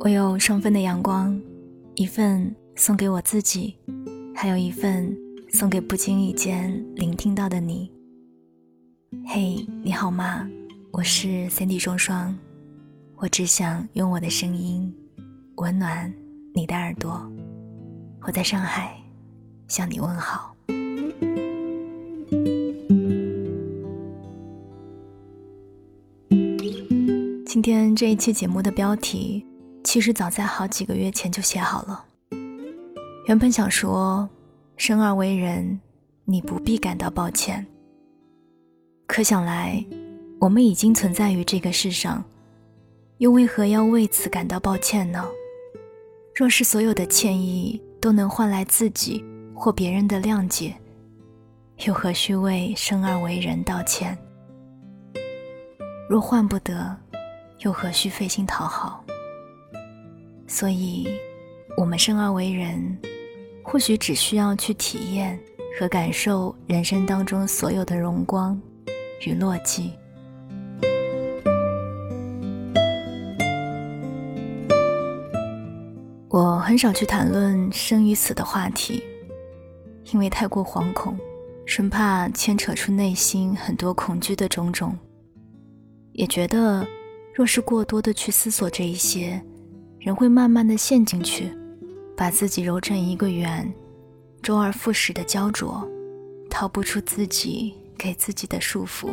我有双份的阳光，一份送给我自己，还有一份送给不经意间聆听到的你。嘿，你好吗？我是 Cindy 双双，我只想用我的声音温暖你的耳朵。我在上海向你问好。今天这一期节目的标题，其实早在好几个月前就写好了。原本想说，生而为人，你不必感到抱歉。可想来，我们已经存在于这个世上，又为何要为此感到抱歉呢？若是所有的歉意都能换来自己或别人的谅解，又何须为生而为人道歉？若换不得，又何须费心讨好？所以，我们生而为人，或许只需要去体验和感受人生当中所有的荣光与落寂。我很少去谈论生与死的话题，因为太过惶恐，生怕牵扯出内心很多恐惧的种种。也觉得，若是过多的去思索这一些，人会慢慢的陷进去，把自己揉成一个圆，周而复始的焦灼，逃不出自己给自己的束缚。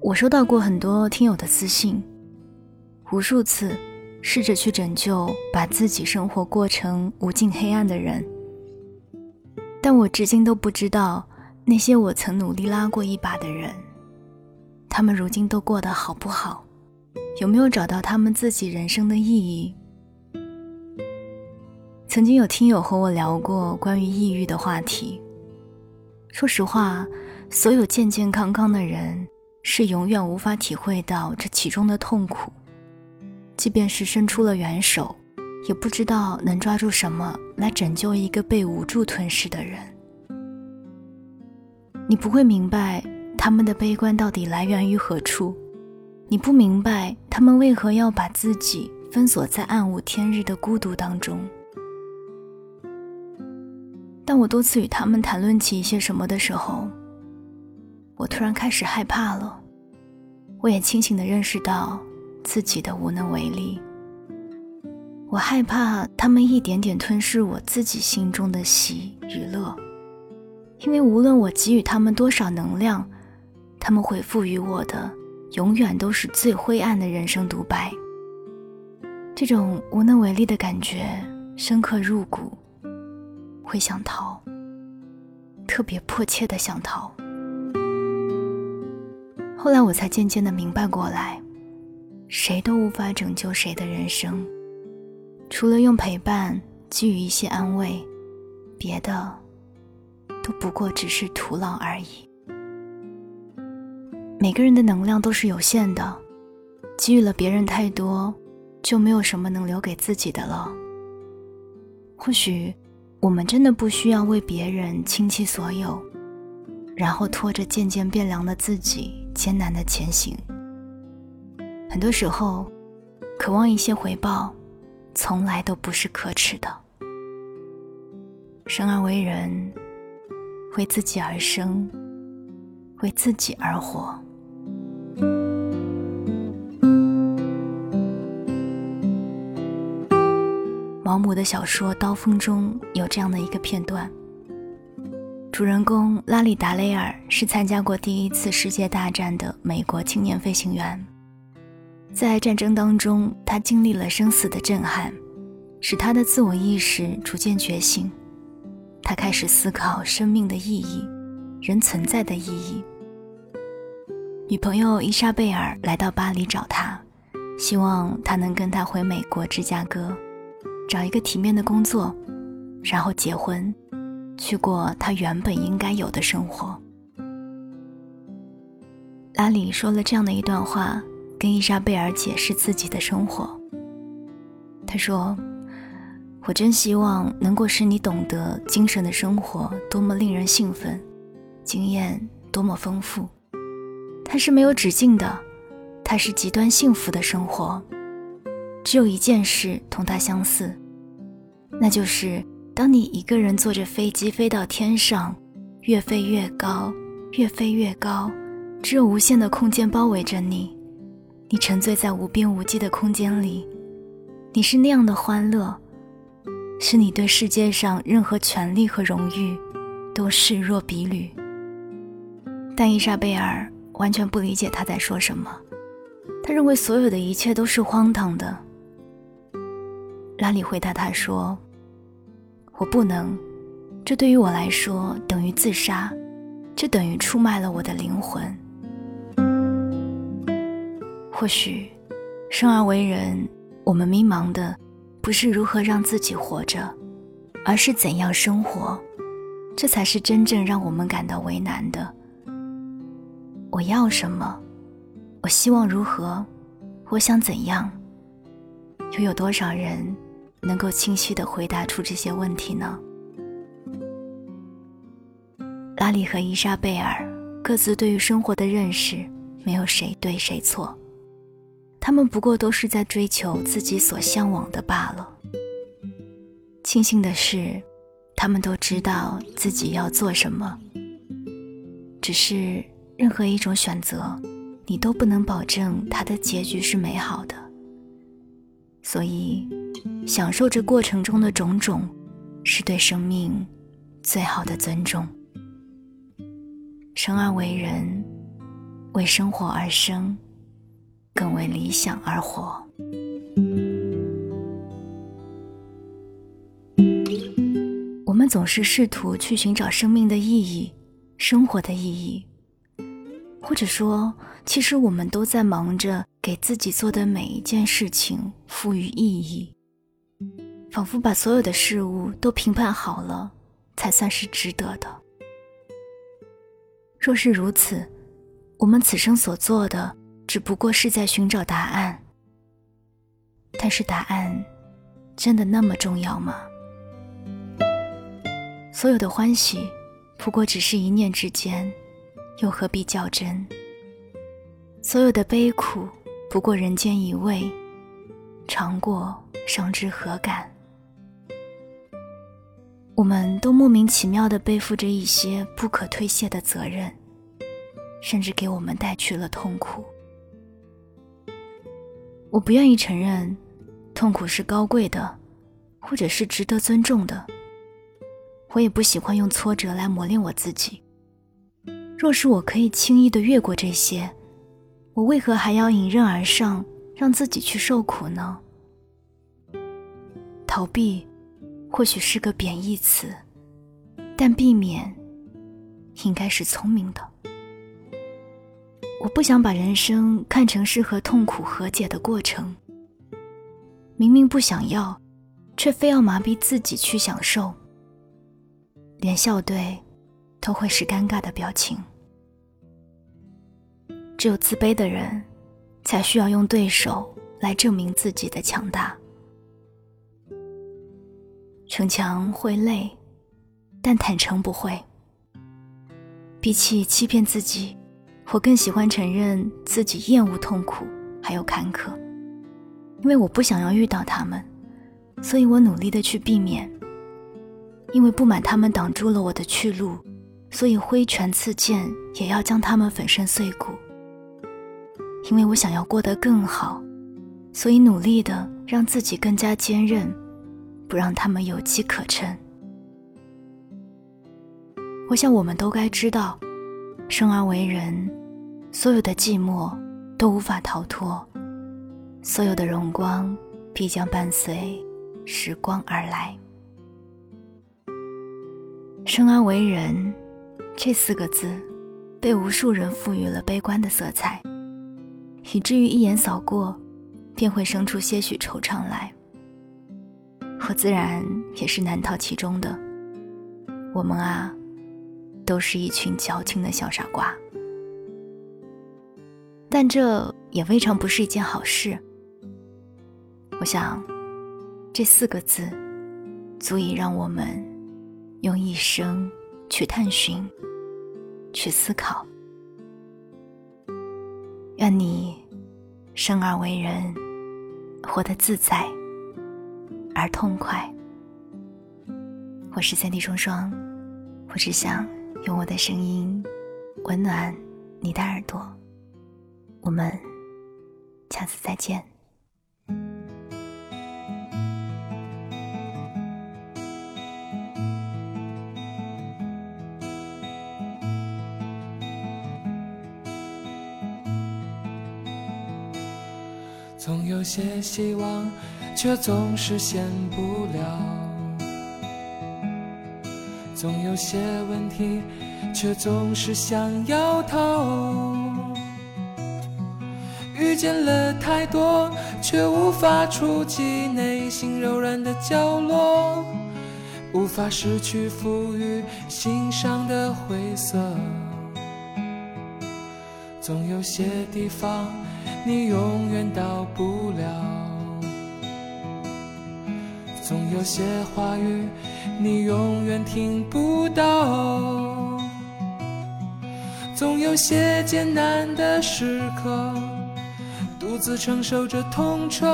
我收到过很多听友的私信，无数次试着去拯救把自己生活过成无尽黑暗的人，但我至今都不知道。那些我曾努力拉过一把的人，他们如今都过得好不好？有没有找到他们自己人生的意义？曾经有听友和我聊过关于抑郁的话题。说实话，所有健健康康的人是永远无法体会到这其中的痛苦，即便是伸出了援手，也不知道能抓住什么来拯救一个被无助吞噬的人。你不会明白他们的悲观到底来源于何处，你不明白他们为何要把自己封锁在暗无天日的孤独当中。当我多次与他们谈论起一些什么的时候，我突然开始害怕了。我也清醒地认识到自己的无能为力。我害怕他们一点点吞噬我自己心中的喜与乐。因为无论我给予他们多少能量，他们回复于我的永远都是最灰暗的人生独白。这种无能为力的感觉深刻入骨，会想逃，特别迫切的想逃。后来我才渐渐的明白过来，谁都无法拯救谁的人生，除了用陪伴给予一些安慰，别的。都不过只是徒劳而已。每个人的能量都是有限的，给予了别人太多，就没有什么能留给自己的了。或许，我们真的不需要为别人倾其所有，然后拖着渐渐变凉的自己艰难的前行。很多时候，渴望一些回报，从来都不是可耻的。生而为人。为自己而生，为自己而活。毛姆的小说《刀锋》中有这样的一个片段：主人公拉里·达雷尔是参加过第一次世界大战的美国青年飞行员，在战争当中，他经历了生死的震撼，使他的自我意识逐渐觉醒。他开始思考生命的意义，人存在的意义。女朋友伊莎贝尔来到巴黎找他，希望他能跟他回美国芝加哥，找一个体面的工作，然后结婚，去过他原本应该有的生活。拉里说了这样的一段话，跟伊莎贝尔解释自己的生活。他说。我真希望能够使你懂得精神的生活多么令人兴奋，经验多么丰富。它是没有止境的，它是极端幸福的生活。只有一件事同它相似，那就是当你一个人坐着飞机飞到天上，越飞越高，越飞越高，只有无限的空间包围着你，你沉醉在无边无际的空间里，你是那样的欢乐。是你对世界上任何权利和荣誉都视若敝履。但伊莎贝尔完全不理解他在说什么，他认为所有的一切都是荒唐的。拉里回答他说：“我不能，这对于我来说等于自杀，这等于出卖了我的灵魂。或许，生而为人，我们迷茫的。”不是如何让自己活着，而是怎样生活，这才是真正让我们感到为难的。我要什么？我希望如何？我想怎样？又有多少人能够清晰地回答出这些问题呢？拉里和伊莎贝尔各自对于生活的认识，没有谁对谁错。他们不过都是在追求自己所向往的罢了。庆幸的是，他们都知道自己要做什么。只是任何一种选择，你都不能保证它的结局是美好的。所以，享受这过程中的种种，是对生命最好的尊重。生而为人，为生活而生。更为理想而活。我们总是试图去寻找生命的意义、生活的意义，或者说，其实我们都在忙着给自己做的每一件事情赋予意义，仿佛把所有的事物都评判好了，才算是值得的。若是如此，我们此生所做的。只不过是在寻找答案，但是答案真的那么重要吗？所有的欢喜不过只是一念之间，又何必较真？所有的悲苦不过人间一味，尝过伤之何感？我们都莫名其妙地背负着一些不可推卸的责任，甚至给我们带去了痛苦。我不愿意承认，痛苦是高贵的，或者是值得尊重的。我也不喜欢用挫折来磨练我自己。若是我可以轻易的越过这些，我为何还要迎刃而上，让自己去受苦呢？逃避，或许是个贬义词，但避免，应该是聪明的。我不想把人生看成是和痛苦和解的过程。明明不想要，却非要麻痹自己去享受。连笑对，都会是尴尬的表情。只有自卑的人，才需要用对手来证明自己的强大。逞强会累，但坦诚不会。比起欺骗自己。我更喜欢承认自己厌恶痛苦，还有坎坷，因为我不想要遇到他们，所以我努力的去避免。因为不满他们挡住了我的去路，所以挥拳刺剑也要将他们粉身碎骨。因为我想要过得更好，所以努力的让自己更加坚韧，不让他们有机可乘。我想我们都该知道。生而为人，所有的寂寞都无法逃脱，所有的荣光必将伴随时光而来。生而为人，这四个字，被无数人赋予了悲观的色彩，以至于一眼扫过，便会生出些许惆怅来。我自然也是难逃其中的。我们啊。都是一群矫情的小傻瓜，但这也未尝不是一件好事。我想，这四个字足以让我们用一生去探寻、去思考。愿你生而为人，活得自在而痛快。我是三弟双双，我只想用我的声音温暖你的耳朵。我们下次再见。总有些希望，却总是显不了；总有些问题，却总是想要逃。遇见了太多，却无法触及内心柔软的角落，无法失去赋予心上的灰色。总有些地方。你永远到不了，总有些话语你永远听不到，总有些艰难的时刻，独自承受着痛楚，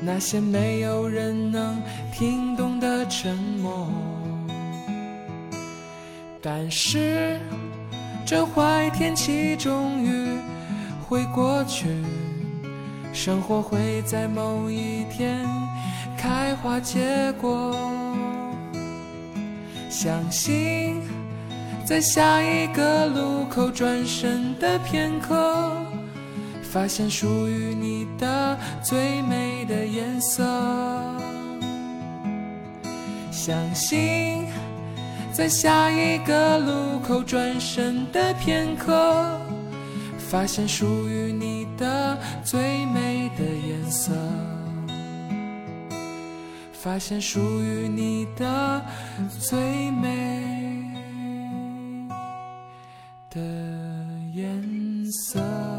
那些没有人能听懂的沉默。但是这坏天气终于。会过去，生活会在某一天开花结果。相信在下一个路口转身的片刻，发现属于你的最美的颜色。相信在下一个路口转身的片刻。发现属于你的最美的颜色，发现属于你的最美的颜色。